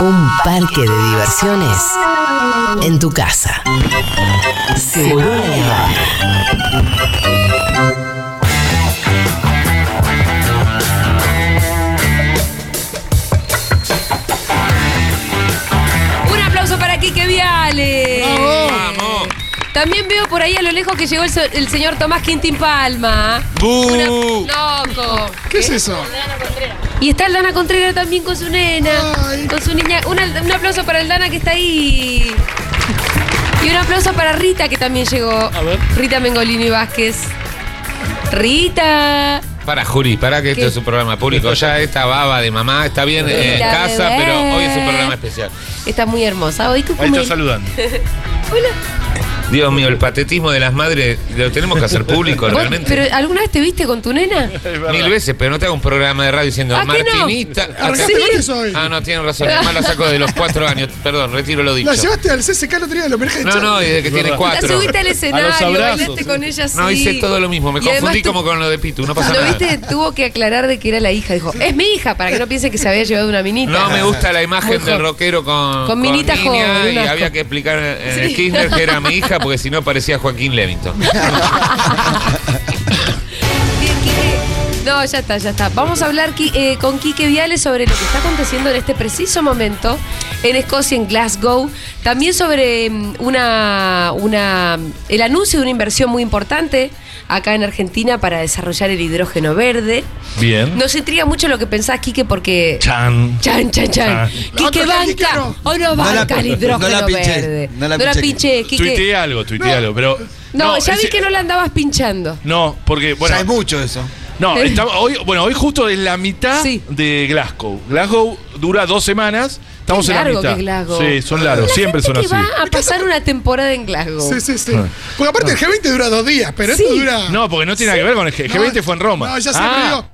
Un parque de diversiones en tu casa. Seguro la Un aplauso para Quique Viale. ¡Vamos! También veo por ahí a lo lejos que llegó el, so- el señor Tomás Quintín Palma. ¡Bu! Una- loco. ¿Qué es eso? Y está el Dana Contreras también con su nena, Ay. Con su niña. Una- un aplauso para el Dana que está ahí. Y un aplauso para Rita que también llegó. A ver. Rita Mengolini Vázquez. Rita. Para, Juri, para que esto ¿Qué? es un programa público. Ya esta baba de mamá está bien eh, en casa, bebé. pero hoy es un programa especial. Está muy hermosa. Hoy tú Ahí está saludando. Hola. Dios mío, el patetismo de las madres lo tenemos que hacer público ¿Vos- realmente. ¿Pero alguna vez te viste con tu nena? Mil veces, pero no te hago un programa de radio diciendo ¿Ah, no? Martinita. Sí. hoy. Ah, no, tienen razón. Además la saco de los cuatro años. Perdón, retiro lo dicho. La llevaste al CSK el otro día de No, Charlie. no, desde que tiene verdad. La cuatro. subiste al escenario, abrazos, bailaste con ella así. No, hice todo lo mismo. Me confundí tú- como con lo de Pitu. No pasa Cuando nada. viste, tuvo que aclarar de que era la hija. Dijo, es mi hija, para que no piensen que se había llevado una minita. No me gusta la imagen Muy del rockero con, Con minita niña joven, y había que explicar en el. Kirchner que era mi hija porque si no parecía Joaquín Levington. No, ya está, ya está. Vamos a hablar eh, con Quique Viales sobre lo que está aconteciendo en este preciso momento en Escocia, en Glasgow. También sobre mm, una, una, el anuncio de una inversión muy importante acá en Argentina para desarrollar el hidrógeno verde. Bien. Nos intriga mucho lo que pensás, Quique, porque... Chan. Chan, chan, chan. Chan. Quique banca no. o no No la- banca el hidrógeno no la pinché, verde. no la pinché, Quique. Tuiteé algo, tuiteé algo, pero. No, ya vi ese- que no la andabas pinchando. No, porque, bueno. ya es mucho eso. No, estamos- hoy, bueno, hoy justo es la mitad Sí. de Glasgow. Glasgow dura dos semanas. Estamos Qué en la mitad. que Glasgow. Sí, son largos, La siempre gente son que así. va a pasar una temporada en Glasgow. Sí, sí, sí. Porque aparte el G20 dura dos días, pero Sí. esto dura. No, porque no tiene nada que ver con el G. G20 fue en Roma. No, ya sé, Ah, pero digo.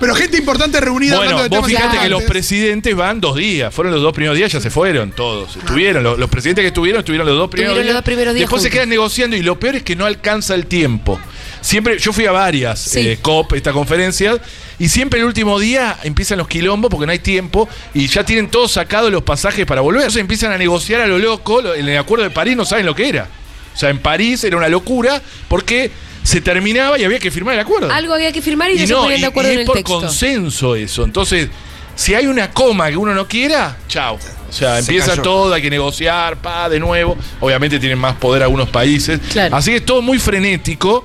Pero gente importante reunida Bueno, de vos temas que los importantes. presidentes van dos días. Fueron los dos primeros días, ya se fueron todos. Estuvieron, los, los presidentes que estuvieron, estuvieron los dos primeros Estuvieron días. los dos primeros días Después se juntos. quedan negociando y lo peor es que no alcanza el tiempo. Siempre, yo fui a varias Sí. eh, COP, esta conferencia, y siempre el último día empiezan los quilombos porque no hay tiempo y ya tienen todos sacados los pasajes para volver. Entonces empiezan a negociar a lo loco. lo- En el acuerdo de París no saben lo que era. O sea, en París era una locura porque se terminaba y había que firmar el acuerdo. Algo había que firmar y, no, Y se no, ponían y, de acuerdo y en es el por texto. consenso eso. Entonces, si hay una coma que uno no quiera, chao. O sea, Se empieza cayó. todo, hay que negociar, pa, de nuevo. Obviamente tienen más poder algunos países. Claro. Así que es todo muy frenético.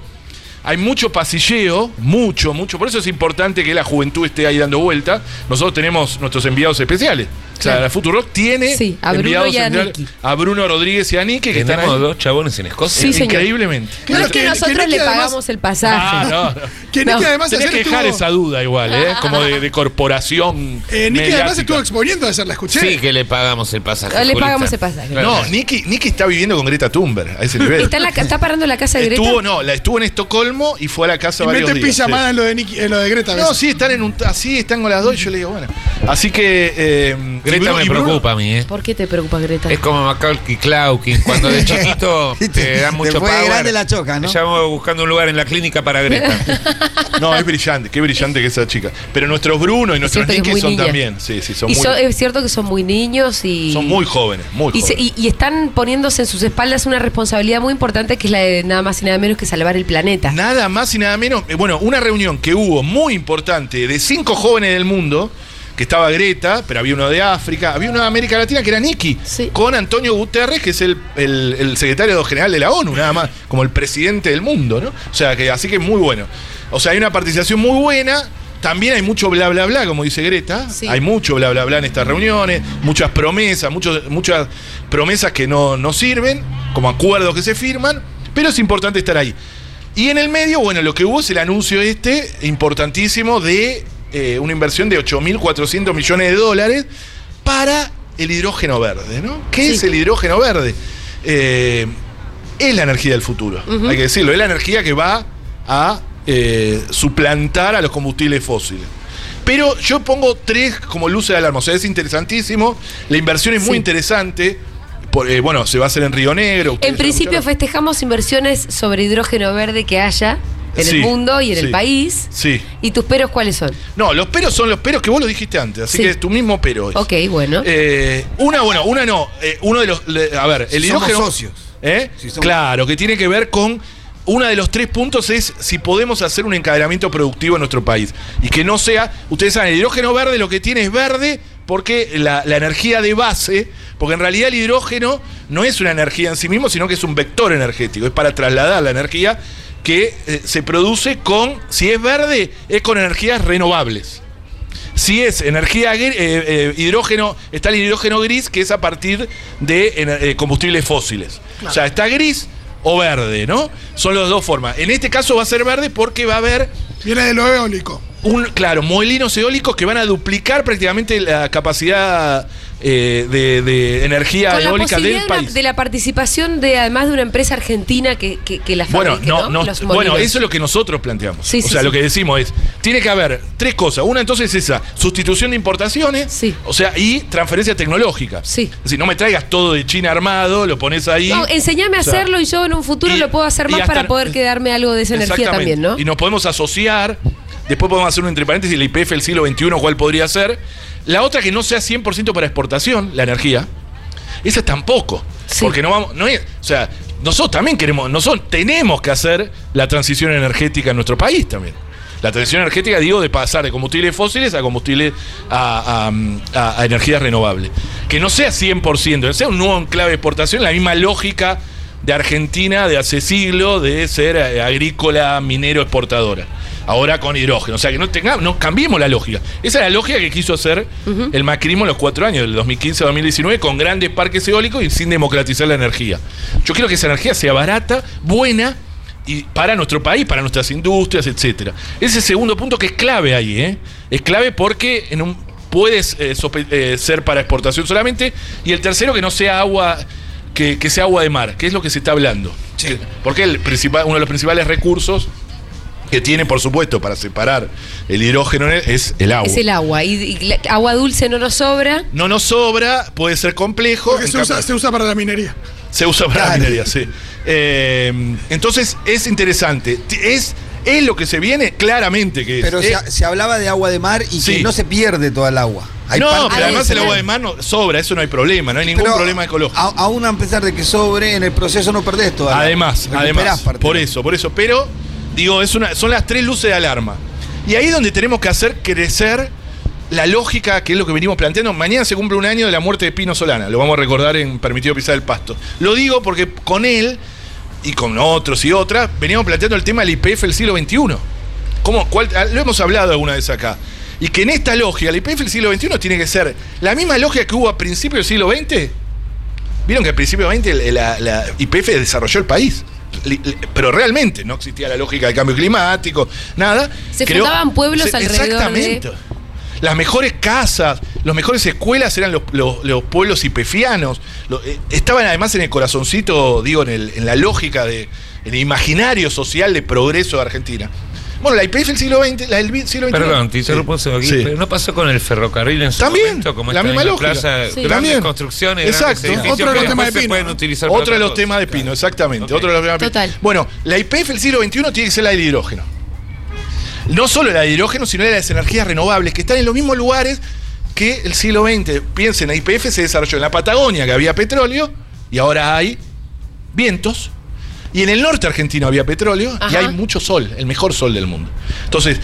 Hay mucho pasilleo, mucho, mucho. Por eso es importante que la juventud esté ahí dando vuelta. Nosotros tenemos nuestros enviados especiales. O sea, Claro. la Futurock tiene Sí, a Bruno enviados y a especiales- Nicky. a Bruno Rodríguez y a Nicky, que están ahí. dos chabones en Escocia. Sí, señor. Increíblemente. No es Claro, que que- nosotros que le además- pagamos el pasaje. Ah, no, no. Que. Nicky además Tenés que dejar estuvo- esa duda igual, ¿eh? Como de, de corporación. Eh, Nicky además estuvo exponiendo ayer, la escuché. Sí, que le pagamos el pasaje. Le pagamos el pasaje. No, Nicky, Nicky está viviendo con Greta Thunberg a ese nivel. ¿Está, en la, ca- ¿Está parando la casa de Greta? Estuvo, no, la estuvo en Estocolmo y fue a la casa Y varios mete días. pijamada sí. en lo de, Nicky, en lo de Greta. No, sí, están en un, así están con las dos y yo le digo, bueno. Así que. eh, Greta Bruno- me preocupa a mí, ¿eh? ¿Por qué te preocupa Greta? Es como Macaulay Culkin. Cuando de chiquito te dan mucho Después de power. grande la choca, ¿no? Ya vamos buscando un lugar en la clínica para Greta. No, es brillante, qué brillante que esa chica. Pero nuestros Bruno y nuestros es Nicky son niña. también. Sí, sí, son y muy, so- es cierto que son muy niños y. son muy jóvenes, muy y, se- jóvenes. y- y están poniéndose en sus espaldas una responsabilidad muy importante que es la de nada más y nada menos que salvar el planeta. Nada más y nada menos. eh, Bueno, una reunión que hubo muy importante de cinco jóvenes del mundo, que estaba Greta, pero había uno de África, había uno de América Latina que era Nicky, Sí. con Antonio Guterres, que es el, el- el secretario general de la ONU, nada más, como el presidente del mundo, ¿no? O sea, que así que muy bueno. O sea, hay una participación muy buena. También hay mucho bla bla bla, como dice Greta. Sí. Hay mucho bla bla bla en estas reuniones, muchas promesas, muchos- muchas promesas que no, no sirven, como acuerdos que se firman, pero es importante estar ahí. Y en el medio, bueno, lo que hubo es el anuncio este importantísimo de eh, una inversión de 8.400 millones de dólares para el hidrógeno verde, ¿no? ¿Qué Sí. es el hidrógeno verde? Eh, es la energía del futuro, hay que decirlo, es la energía que va a eh, suplantar a los combustibles fósiles. Pero yo pongo tres como luces de alarma, o sea, es interesantísimo, la inversión es muy Sí. interesante, por- eh, bueno, se va a hacer en Río Negro. En principio escucharon. festejamos inversiones sobre hidrógeno verde que haya en Sí, el mundo y en sí. el país. Sí. ¿Y tus peros cuáles son? No, los peros son los peros que vos lo dijiste antes, así Sí. que es tu mismo pero. es. Ok, bueno. Eh, una, bueno, una no. eh, uno de los. le- a ver, el Si somos hidrógeno. socios. ¿Eh? Si somos- Claro, que tiene que ver con. Uno de los tres puntos es si podemos hacer un encadenamiento productivo en nuestro país. Y que no sea. Ustedes saben, el hidrógeno verde lo que tiene es verde porque la, la energía de base. Porque en realidad el hidrógeno no es una energía en sí mismo, sino que es un vector energético. Es para trasladar la energía que eh, se produce con. Si es verde, es con energías renovables. Si es energía eh, eh, hidrógeno, está el hidrógeno gris, que es a partir de combustibles fósiles. O sea, está gris o verde, ¿no? Son las dos formas. En este caso va a ser verde porque va a haber Viene de lo eólico. un, claro, molinos eólicos que van a duplicar prácticamente la capacidad eh, de, de energía Con eólica del de, una- país. de la participación de además de una empresa argentina que, que, que la Bueno, fabrique, no, no, Los bueno, eso es lo que nosotros planteamos. Sí, o sí, sea, sí. lo que decimos es, tiene que haber tres cosas. Una entonces es esa, sustitución de importaciones, Sí. o sea, y transferencia tecnológica. Sí. Es decir, no me traigas todo de China armado, lo pones ahí. No, enseñame a O sea, hacerlo y yo en un futuro y- lo puedo hacer más hasta- para poder quedarme algo de esa energía también, ¿no? Y nos podemos asociar, después podemos hacer un entre paréntesis, la IPF del siglo XXI, cuál podría ser. La otra que no sea 100% para exportación, la energía. Esa tampoco. Sí. Porque no vamos, no es, o sea, nosotros también queremos, nosotros tenemos que hacer la transición energética en nuestro país también. La transición energética, digo, de pasar de combustibles fósiles a combustibles a, a- energías renovables. Que no sea 100%, que sea un nuevo enclave de exportación, la misma lógica de Argentina de hace siglo de ser eh, agrícola, minero, exportadora. Ahora con hidrógeno. O sea, que no tengamos, no cambiemos la lógica. Esa es la lógica que quiso hacer el macrismo en los cuatro años, del 2015 a 2019, con grandes parques eólicos y sin democratizar la energía. Yo quiero que esa energía sea barata, buena y para nuestro país, para nuestras industrias, etcétera. Ese segundo punto que es clave ahí, ¿eh? Es clave porque en un puedes eh, eh, ser para exportación solamente y el tercero que no sea agua que, que sea agua de mar, que es lo que se está hablando. Sí. Que- Porque el principal, uno de los principales recursos que tiene, por supuesto, para separar el hidrógeno es el agua. Es el agua. Y, y la- agua dulce no nos sobra. No nos sobra, puede ser complejo. Porque se usa, se usa para la minería. se usa para la minería, sí. Eh, entonces es interesante. Es, es lo que se viene, claramente que es. Pero Es- se, se hablaba de agua de mar y Sí. que no se pierde toda el agua. Hay no, pero además el agua de mar no, sobra, eso no hay problema, no hay ningún Pero problema ecológico. a- aún a pesar de que sobre, en el proceso no perdés toda el agua. Además, Recuperás además, parte por eso, por eso. Pero, digo, es una, son las tres luces de alarma. Y ahí es donde tenemos que hacer crecer la lógica, que es lo que venimos planteando. Mañana se cumple un año de la muerte de Pino Solana. Lo vamos a recordar en Permitido Pisar el Pasto. Lo digo porque con él y con otros y otras veníamos planteando el tema del IPF del siglo XXI. ¿Cómo, cuál- ah, lo hemos hablado alguna vez acá. Y que en esta lógica, el IPF del siglo XXI tiene que ser la misma lógica que hubo a principios del siglo XX. Vieron que al principio del XX la IPF desarrolló el país. Pero realmente no existía la lógica del cambio climático, nada. Se fundaban pueblos alrededor de- Exactamente. Las mejores casas, las mejores escuelas eran los, los- los pueblos ipefianos. Lo- eh, estaban además en el corazoncito, digo, en, el- en la lógica, de, en el imaginario social de progreso de Argentina. Bueno, la IPF del siglo XX, la del siglo XXI. Perdón, te interrumpo un segundo aquí, Sí. pero no pasó con el ferrocarril en su También, momento, como la misma lógica. plaza, Sí. grandes También. construcciones, Exacto. Otro de los temas de Pino. pueden utilizar para Otro de los temas de Pino, exactamente. Ok. Otro de los temas de Pino. Total. Bueno, la IPF del siglo XXI tiene que ser la del hidrógeno. No solo la de hidrógeno, sino la de las energías renovables, que están en los mismos lugares que el siglo XX. Piensen, la IPF se desarrolló en la Patagonia, que había petróleo, y ahora hay vientos. Y en el norte argentino había petróleo y hay mucho sol, el mejor sol del mundo. Entonces,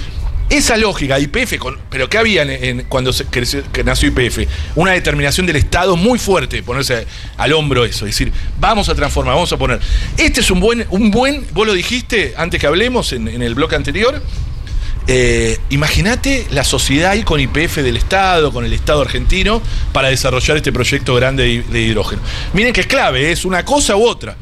esa lógica, IPF, pero ¿qué había en, en- cuando se creció- que nació IPF? Una determinación del Estado muy fuerte, ponerse al hombro eso, es decir, vamos a transformar, vamos a poner. Este es un buen, un buen, vos lo dijiste antes que hablemos en, en el bloque anterior. Eh, Imagínate la sociedad ahí con IPF del Estado, con el Estado argentino, para desarrollar este proyecto grande de, de hidrógeno. Miren que es clave, es una cosa u otra.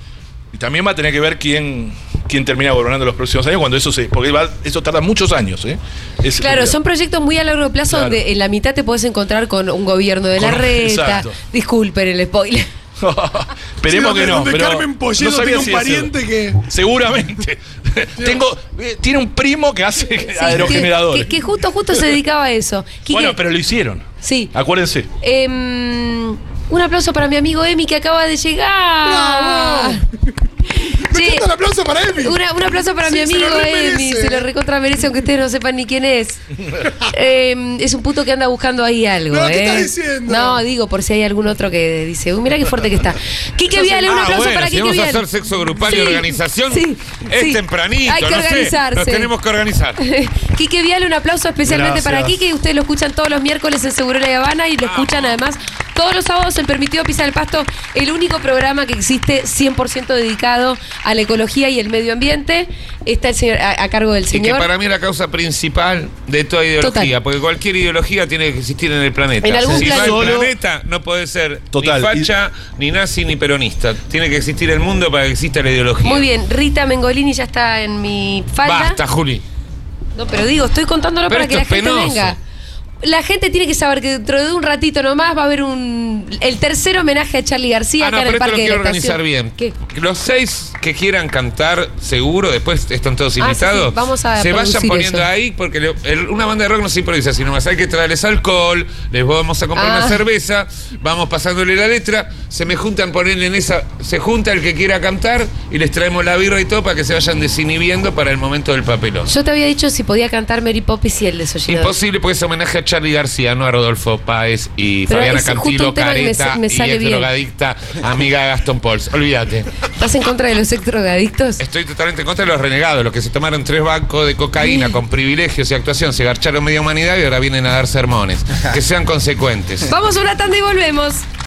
Y también va a tener que ver quién, quién termina gobernando los próximos años, cuando eso se. Porque va- eso tarda muchos años, ¿eh? Es- Claro, son proyectos muy a largo plazo Claro. donde en la mitad te puedes encontrar con un gobierno de la reta. exacto. Disculpen el spoiler. Esperemos Sí, que no. pero Carmen Polledo no sabía tiene un si pariente que. Seguramente. Tengo, eh, tiene un primo que hace Sí, aerogeneradores. que, que justo, justo se dedicaba a eso. Quique, Bueno, pero lo hicieron. Sí. Acuérdense. Em, un aplauso para mi amigo Emi que acaba de llegar. ¡Bravo! Me encanta el aplauso para Emi. Una- un aplauso para Sí, mi amigo Emi, se lo recontra merece, aunque ustedes no sepan ni quién es. Eh, es un puto que anda buscando ahí algo, No, ¿qué ¿eh? estás diciendo? No, digo, por si hay algún otro que dice, uy, mira qué fuerte que está. Quique Viale, un Ah, aplauso bueno, para si Quique vamos a Viale. hacer sexo grupal Sí, y organización, sí, es sí. tempranito, Hay que no sé, organizarse. nos tenemos que organizar. Quique Viale, un aplauso especialmente Gracias. para Quique. Ustedes lo escuchan todos los miércoles en Seguro La Habana y lo escuchan además todos los sábados en Permitido Pisar el Pasto, el único programa que existe 100% dedicado a la ecología y el medio ambiente. Está el señor, a, a cargo del Y que señor. para mí es la causa principal de toda ideología, Total. porque cualquier ideología tiene que existir en el planeta. En algún si no planeta. hay planeta, no puede ser Total. ni facha, ni nazi, ni peronista. Tiene que existir el mundo para que exista la ideología. Muy bien, Rita Mengolini ya está en mi falda. Basta, Juli. No, pero digo, estoy contándolo Pero para que la gente penoso. venga. La gente tiene que saber que dentro de un ratito nomás va a haber un el tercer homenaje a Charlie García Ah, no, acá en pero el esto lo Parque de quiero organizar bien. ¿Qué? Los seis que quieran cantar, seguro, después están todos Ah, sí, invitados. sí, vamos a se vayan poniendo eso. ahí, porque le- el- una banda de rock no se improvisa, sino más hay que traerles alcohol, les vamos a comprar Ah. una cerveza, vamos pasándole la letra, se me juntan, ponerle en esa, se junta el que quiera cantar y les traemos la birra y todo para que se vayan desinhibiendo para el momento del papelón. Yo te había dicho si podía cantar Mary Poppins y el desollinador. Imposible porque es homenaje a Charlie García, no a Rodolfo Páez y Pero Fabiana es justo Cantilo, un tema que me sa- careta me y sale ex bien. drogadicta, amiga de Gastón Pauls. Olvídate. ¿Estás en contra de los ex drogadictos? Estoy totalmente en contra de los renegados, los que se tomaron tres bancos de cocaína con privilegios y actuación, se garcharon media humanidad y ahora vienen a dar sermones. Que sean consecuentes. Vamos a una tanda y volvemos.